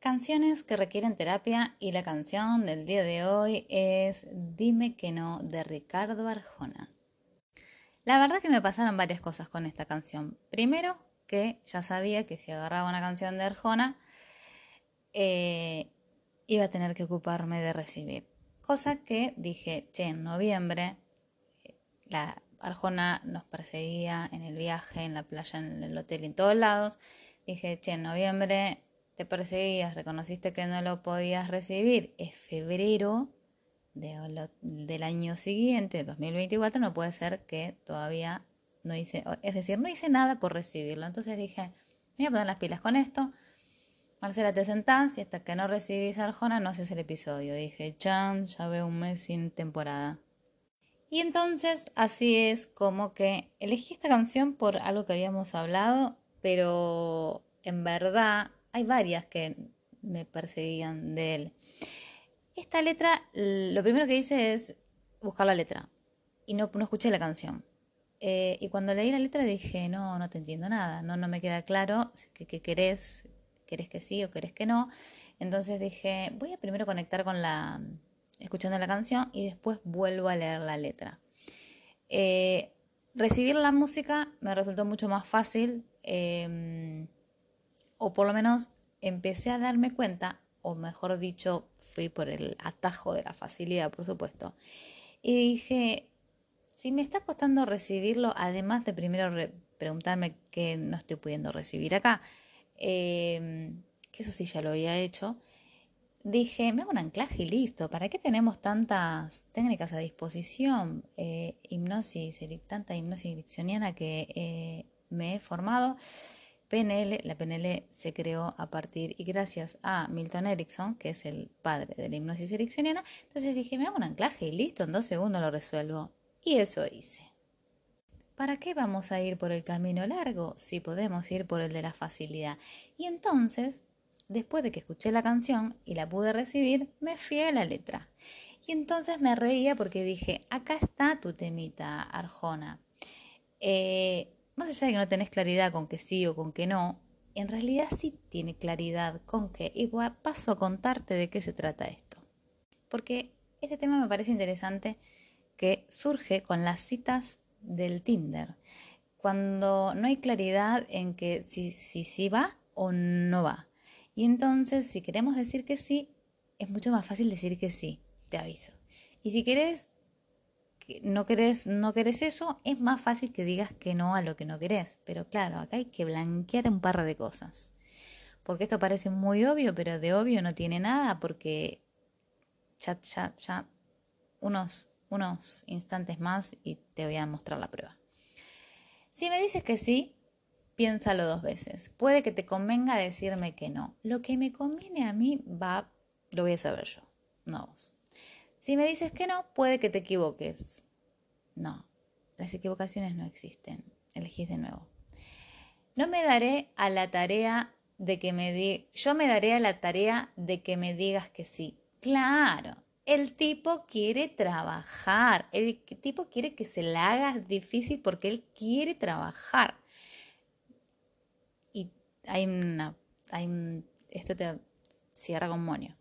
Canciones que requieren terapia y la canción del día de hoy es Dime que no de Ricardo Arjona. La verdad que me pasaron varias cosas con esta canción. Primero, que ya sabía que si agarraba una canción de Arjona, eh, iba a tener que ocuparme de recibir. Cosa que dije, che, en noviembre, la Arjona nos perseguía en el viaje, en la playa, en el hotel y en todos lados. Dije, che, en noviembre te perseguías, reconociste que no lo podías recibir, es febrero del año siguiente, 2024, no puede ser que todavía no hice, es decir, no hice nada por recibirlo. Entonces dije, voy a poner las pilas con esto. Marcela, te sentás y hasta que no recibís Arjona no haces el episodio. Dije, chan, ya veo un mes sin temporada. Y entonces así es como que elegí esta canción por algo que habíamos hablado, pero en verdad hay varias que me perseguían de él. Esta letra, lo primero que hice es buscar la letra y no, no escuché la canción. Eh, y cuando leí la letra dije, no, no te entiendo nada, no, no me queda claro qué, qué querés, querés que sí o querés que no. Entonces dije, voy a primero conectar con la, escuchando la canción y después vuelvo a leer la letra. Eh, recibir la música me resultó mucho más fácil. Em, o por lo menos empecé a darme cuenta, o mejor dicho, fui por el atajo de la facilidad, por supuesto, y dije, si me está costando recibirlo, además de primero preguntarme qué no estoy pudiendo recibir acá, em, que eso sí ya lo había hecho, dije, me hago un anclaje y listo. ¿Para qué tenemos tantas técnicas a disposición? Eh, hipnosis, tanta hipnosis ericksoniana que eh, me he formado. PNL, la PNL se creó a partir y gracias a Milton Erickson, que es el padre de la hipnosis ericksoniana. Entonces dije, me hago un anclaje y listo, en dos segundos lo resuelvo. Y eso hice. ¿Para qué vamos a ir por el camino largo si podemos ir por el de la facilidad? Y entonces, después de que escuché la canción y la pude recibir, me fui a la letra. Y entonces me reía porque dije, acá está tu temita, Arjona. Eh, más allá de que no tenés claridad con que sí o con que no, en realidad sí tiene claridad con que, y paso a contarte de qué se trata esto. Porque este tema me parece interesante que surge con las citas del Tinder, cuando no hay claridad en que si sí si, va o no va. Y entonces, si queremos decir que sí, es mucho más fácil decir que sí, te aviso. Y si querés no querés, no querés eso, es más fácil que digas que no a lo que no querés. Pero claro, acá hay que blanquear un par de cosas. Porque esto parece muy obvio, pero de obvio no tiene nada, porque ya, ya, ya unos, unos instantes más y te voy a mostrar la prueba. Si me dices que sí, piénsalo dos veces. Puede que te convenga decirme que no. Lo que me conviene a mí va, lo voy a saber yo, no vos. Si me dices que no, puede que te equivoques. No, las equivocaciones no existen. Elegís de nuevo. No me daré a la tarea de que me di yo me daré a la tarea de que me digas que sí. Claro, el tipo quiere trabajar, el tipo quiere que se la hagas difícil porque él quiere trabajar. Y hay una, hay esto te cierra con moño.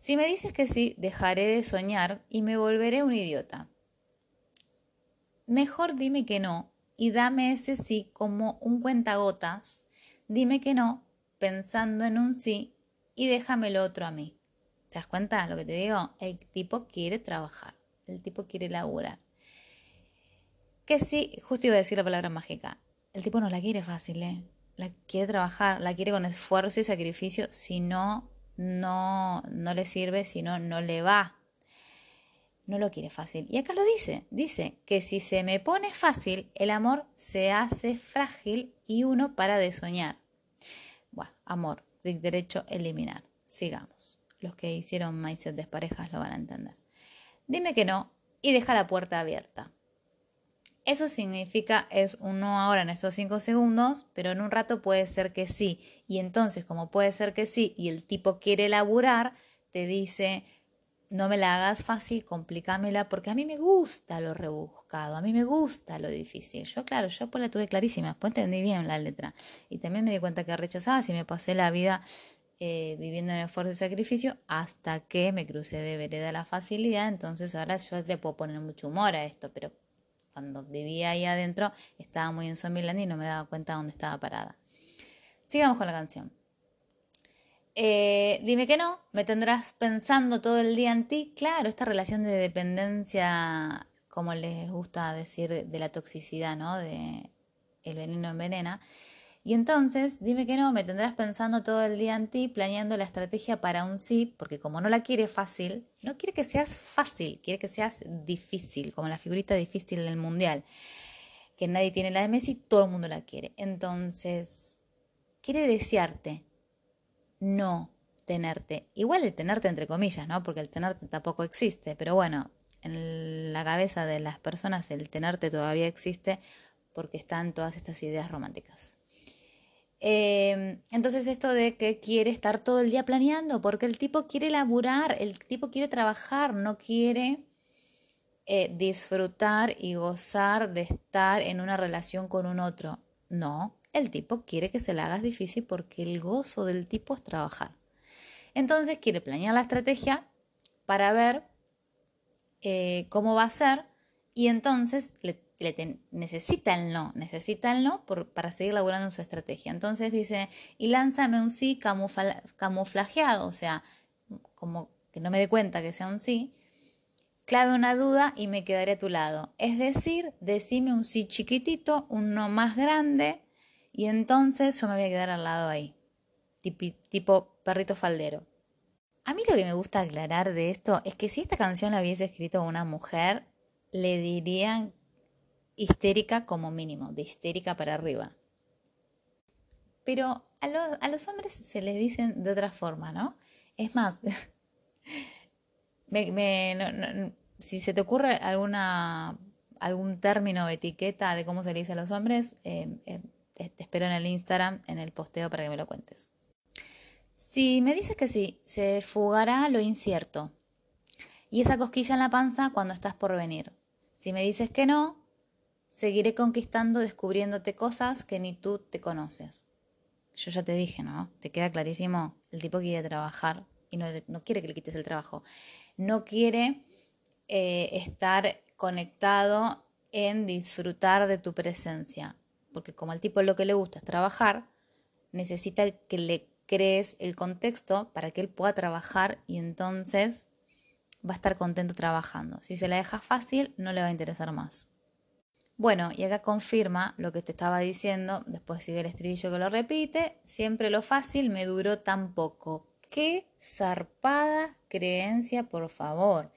Si me dices que sí, dejaré de soñar y me volveré un idiota. Mejor dime que no y dame ese sí como un cuentagotas. Dime que no pensando en un sí y déjame lo otro a mí. ¿Te das cuenta lo que te digo? El tipo quiere trabajar, el tipo quiere laburar. Que sí, justo iba a decir la palabra mágica. El tipo no la quiere fácil, ¿eh? La quiere trabajar, la quiere con esfuerzo y sacrificio, si no no, no le sirve, sino no le va. No lo quiere fácil. Y acá lo dice, dice que si se me pone fácil, el amor se hace frágil y uno para de soñar. Bueno, amor, derecho eliminar. Sigamos. Los que hicieron mindset de parejas lo van a entender. Dime que no y deja la puerta abierta. Eso significa es un no ahora en estos cinco segundos, pero en un rato puede ser que sí. Y entonces, como puede ser que sí y el tipo quiere laburar, te dice, no me la hagas fácil, complícamela, porque a mí me gusta lo rebuscado, a mí me gusta lo difícil. Yo, claro, yo pues la tuve clarísima, después entendí bien la letra. Y también me di cuenta que rechazaba si me pasé la vida eh, viviendo en esfuerzo y sacrificio hasta que me crucé de vereda la facilidad. Entonces ahora yo le puedo poner mucho humor a esto, pero cuando vivía ahí adentro estaba muy en Zombieland y no me daba cuenta de dónde estaba parada. Sigamos con la canción. Eh, dime que no, me tendrás pensando todo el día en ti. Claro, esta relación de dependencia, como les gusta decir, de la toxicidad, ¿no? De el veneno envenena. Y entonces, dime que no, me tendrás pensando todo el día en ti, planeando la estrategia para un sí, porque como no la quiere fácil, no quiere que seas fácil, quiere que seas difícil, como la figurita difícil del mundial, que nadie tiene la de Messi, todo el mundo la quiere. Entonces, quiere desearte, no tenerte. Igual el tenerte entre comillas, ¿no? Porque el tenerte tampoco existe, pero bueno, en la cabeza de las personas el tenerte todavía existe porque están todas estas ideas románticas. Em, entonces esto de que quiere estar todo el día planeando, porque el tipo quiere laburar, el tipo quiere trabajar, no quiere eh, disfrutar y gozar de estar en una relación con un otro. No, el tipo quiere que se la hagas difícil porque el gozo del tipo es trabajar. Entonces quiere planear la estrategia para ver eh, cómo va a ser y entonces le, necesita el no, necesita el no para seguir laburando en su estrategia. Entonces dice, y lánzame un sí camuflajeado, o sea, como que no me dé cuenta que sea un sí, clave una duda y me quedaré a tu lado. Es decir, decime un sí chiquitito, un no más grande, y entonces yo me voy a quedar al lado ahí, tipo perrito faldero. A mí lo que me gusta aclarar de esto es que si esta canción la hubiese escrito una mujer, le dirían histérica como mínimo, de histérica para arriba. Pero a, los hombres se les dicen de otra forma, ¿no? Es más, si se te ocurre alguna, algún término o etiqueta de cómo se le dice a los hombres, eh, eh, te espero en el Instagram, en el posteo para que me lo cuentes. Si me dices que sí, se fugará lo incierto. Y esa cosquilla en la panza cuando estás por venir. Si me dices que no, seguiré conquistando, descubriéndote cosas que ni tú te conoces. Yo ya te dije, ¿no? Te queda clarísimo, el tipo quiere trabajar y no, quiere que le quites el trabajo. No quiere eh, estar conectado en disfrutar de tu presencia. Porque como al tipo lo que le gusta es trabajar, necesita que le crees el contexto para que él pueda trabajar y entonces va a estar contento trabajando. Si se la deja fácil, no le va a interesar más. Bueno, y acá confirma lo que te estaba diciendo, después sigue el estribillo que lo repite, siempre lo fácil me duró tan poco. Qué zarpada creencia, por favor.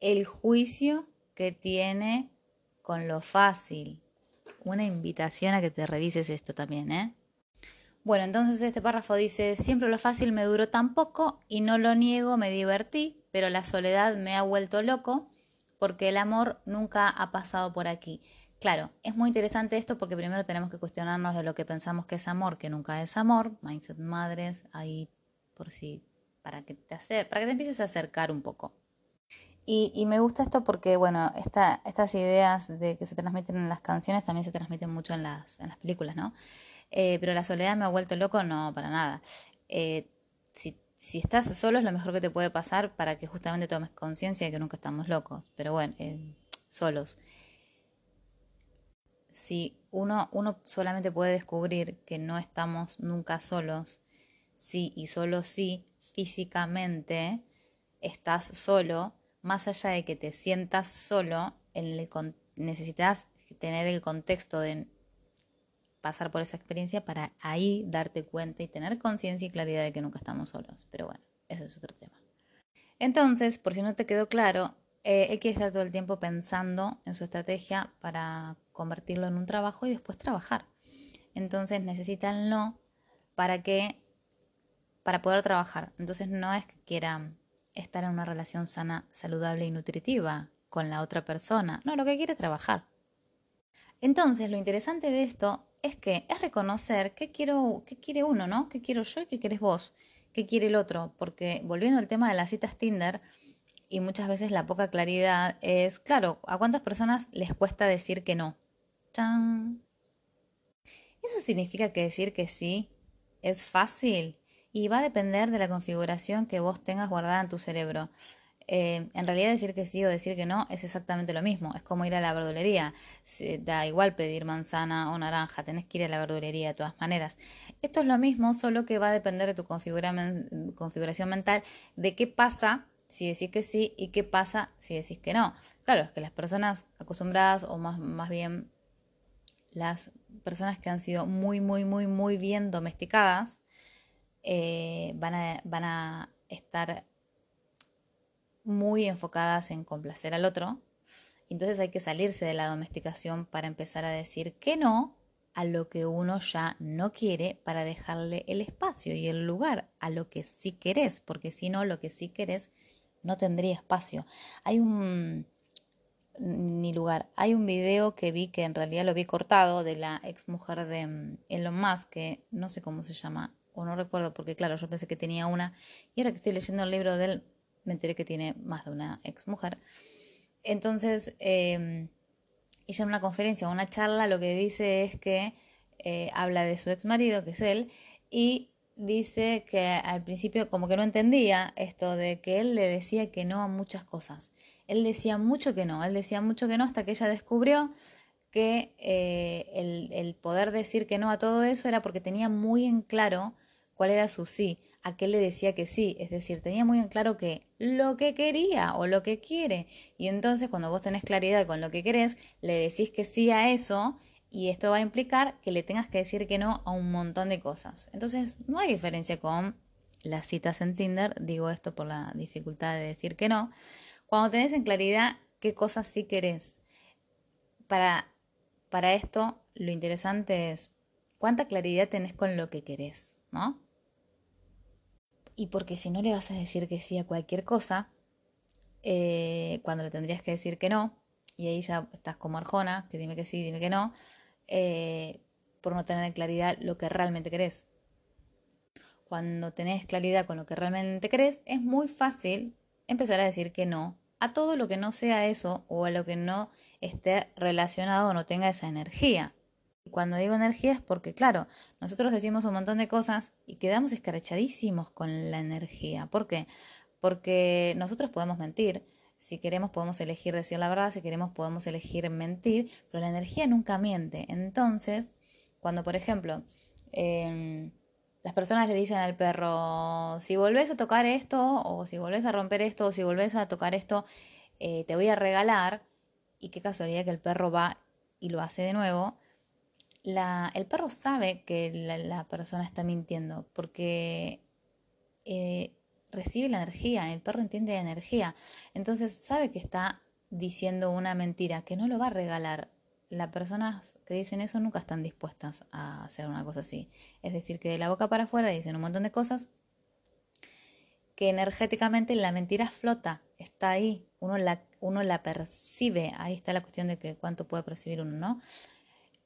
El juicio que tiene con lo fácil. Una invitación a que te revises esto también, ¿eh? Bueno, entonces este párrafo dice, siempre lo fácil me duró tan poco y no lo niego, me divertí, pero la soledad me ha vuelto loco porque el amor nunca ha pasado por aquí. Claro, es muy interesante esto porque primero tenemos que cuestionarnos de lo que pensamos que es amor, que nunca es amor, mindset madres, ahí por si, para que te hacer, para que te empieces a acercar un poco. Y, me gusta esto porque, bueno, esta, estas ideas de que se transmiten en las canciones también se transmiten mucho en las, en las películas, ¿no? Eh, pero la soledad me ha vuelto loco, no, para nada. Eh, si si estás solo es lo mejor que te puede pasar para que justamente tomes conciencia de que nunca estamos locos, pero bueno, eh, solos. Si uno, uno solamente puede descubrir que no estamos nunca solos, sí y solo si físicamente estás solo, más allá de que te sientas solo, necesitas tener el contexto de pasar por esa experiencia para ahí darte cuenta y tener conciencia y claridad de que nunca estamos solos. Pero bueno, ese es otro tema. Entonces, por si no te quedó claro, eh, él quiere estar todo el tiempo pensando en su estrategia para convertirlo en un trabajo y después trabajar. Entonces necesita el no para que para poder trabajar. Entonces no es que quiera estar en una relación sana, saludable y nutritiva con la otra persona. No, lo que quiere es trabajar. Entonces, lo interesante de esto es que es reconocer qué quiero, qué quiere uno, ¿no? ¿Qué quiero yo y qué quieres vos? ¿Qué quiere el otro? Porque volviendo al tema de las citas Tinder, y muchas veces la poca claridad es, claro, ¿a cuántas personas les cuesta decir que no? ¿Eso significa que decir que sí es fácil? y va a depender de la configuración que vos tengas guardada en tu cerebro. Eh, en realidad decir que sí o decir que no es exactamente lo mismo. Es como ir a la verdulería. da igual pedir manzana o naranja, tenés que ir a la verdulería de todas maneras. Esto es lo mismo, solo que va a depender de tu configuración mental de qué pasa si decís que sí y qué pasa si decís que no. Claro, es que las personas acostumbradas o más, más bien las personas que han sido muy, muy, muy, muy bien domesticadas eh, van, a, van a estar muy enfocadas en complacer al otro. Entonces hay que salirse de la domesticación para empezar a decir que no a lo que uno ya no quiere para dejarle el espacio y el lugar a lo que sí querés, porque si no, lo que sí querés no tendría espacio. Hay un ni lugar. Hay un video que vi que en realidad lo vi cortado de la ex mujer de mm, Elon Musk, que no sé cómo se llama, o no recuerdo, porque claro, yo pensé que tenía una, y ahora que estoy leyendo el libro de él, me enteré que tiene más de una ex mujer. Entonces, eh, ella en una conferencia una charla lo que dice es que eh, habla de su ex marido, que es él, y dice que al principio como que no entendía esto de que él le decía que no a muchas cosas. Él decía mucho que no, él decía mucho que no hasta que ella descubrió que eh, el, el poder decir que no a todo eso era porque tenía muy en claro cuál era su sí a qué le decía que sí, es decir, tenía muy en claro que lo que quería o lo que quiere. Y entonces cuando vos tenés claridad con lo que querés, le decís que sí a eso y esto va a implicar que le tengas que decir que no a un montón de cosas. Entonces no hay diferencia con las citas en Tinder, digo esto por la dificultad de decir que no, cuando tenés en claridad qué cosas sí querés. Para, para esto lo interesante es cuánta claridad tenés con lo que querés, ¿no? y porque si no le vas a decir que sí a cualquier cosa, eh, cuando le tendrías que decir que no, y ahí ya estás como Arjona, que dime que sí, dime que no, eh, por no tener claridad lo que realmente querés. Cuando tenés claridad con lo que realmente querés, es muy fácil empezar a decir que no a todo lo que no sea eso o a lo que no esté relacionado o no tenga esa energía. Y cuando digo energía es porque, claro, nosotros decimos un montón de cosas y quedamos escarachadísimos con la energía. ¿Por qué? Porque nosotros podemos mentir. Si queremos podemos elegir decir la verdad, si queremos podemos elegir mentir, pero la energía nunca miente. Entonces, cuando por ejemplo em, las personas le dicen al perro, si volvés a tocar esto, o si volvés a romper esto, o si volvés a tocar esto, eh, te voy a regalar, y qué casualidad que el perro va y lo hace de nuevo, el perro sabe que la, persona está mintiendo porque eh, recibe la energía, el perro entiende la energía, entonces sabe que está diciendo una mentira, que no lo va a regalar. Las personas que dicen eso nunca están dispuestas a hacer una cosa así. Es decir, que de la boca para afuera dicen un montón de cosas que energéticamente la mentira flota, está ahí, uno la, uno la percibe, ahí está la cuestión de que cuánto puede percibir uno, ¿no?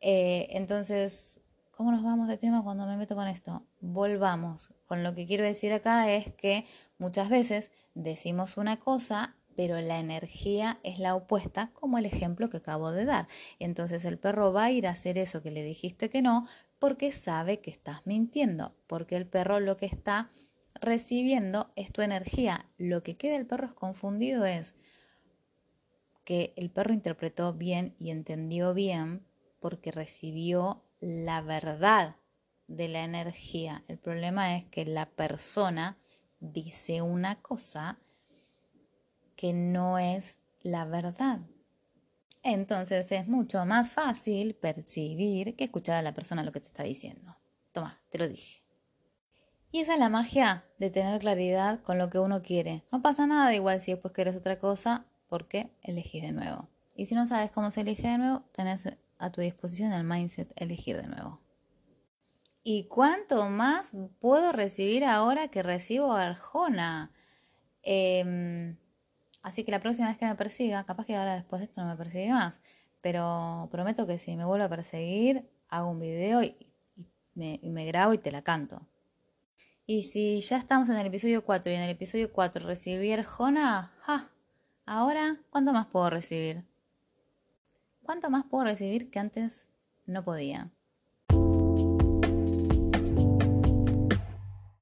Eh, entonces, ¿cómo nos vamos de tema cuando me meto con esto? Volvamos. Con lo que quiero decir acá es que muchas veces decimos una cosa, pero la energía es la opuesta, como el ejemplo que acabo de dar. Entonces el perro va a ir a hacer eso que le dijiste que no, porque sabe que estás mintiendo, porque el perro lo que está recibiendo es tu energía. Lo que queda el perro es confundido es que el perro interpretó bien y entendió bien, porque recibió la verdad de la energía. El problema es que la persona dice una cosa que no es la verdad. Entonces es mucho más fácil percibir que escuchar a la persona lo que te está diciendo. Toma, te lo dije. Y esa es la magia de tener claridad con lo que uno quiere. No pasa nada igual si después quieres otra cosa porque elegís de nuevo. Y si no sabes cómo se elige de nuevo, tenés a tu disposición el mindset elegir de nuevo. ¿Y cuánto más puedo recibir ahora que recibo Arjona? Em, así que la próxima vez que me persiga, capaz que ahora después de esto no me persigue más, pero prometo que si me vuelve a perseguir, hago un video y, me, grabo y te la canto. Y si ya estamos en el episodio 4 y en el episodio 4 recibí Arjona, ¡ja! Ahora, ¿cuánto más puedo recibir? ¿Cuánto más puedo recibir que antes no podía?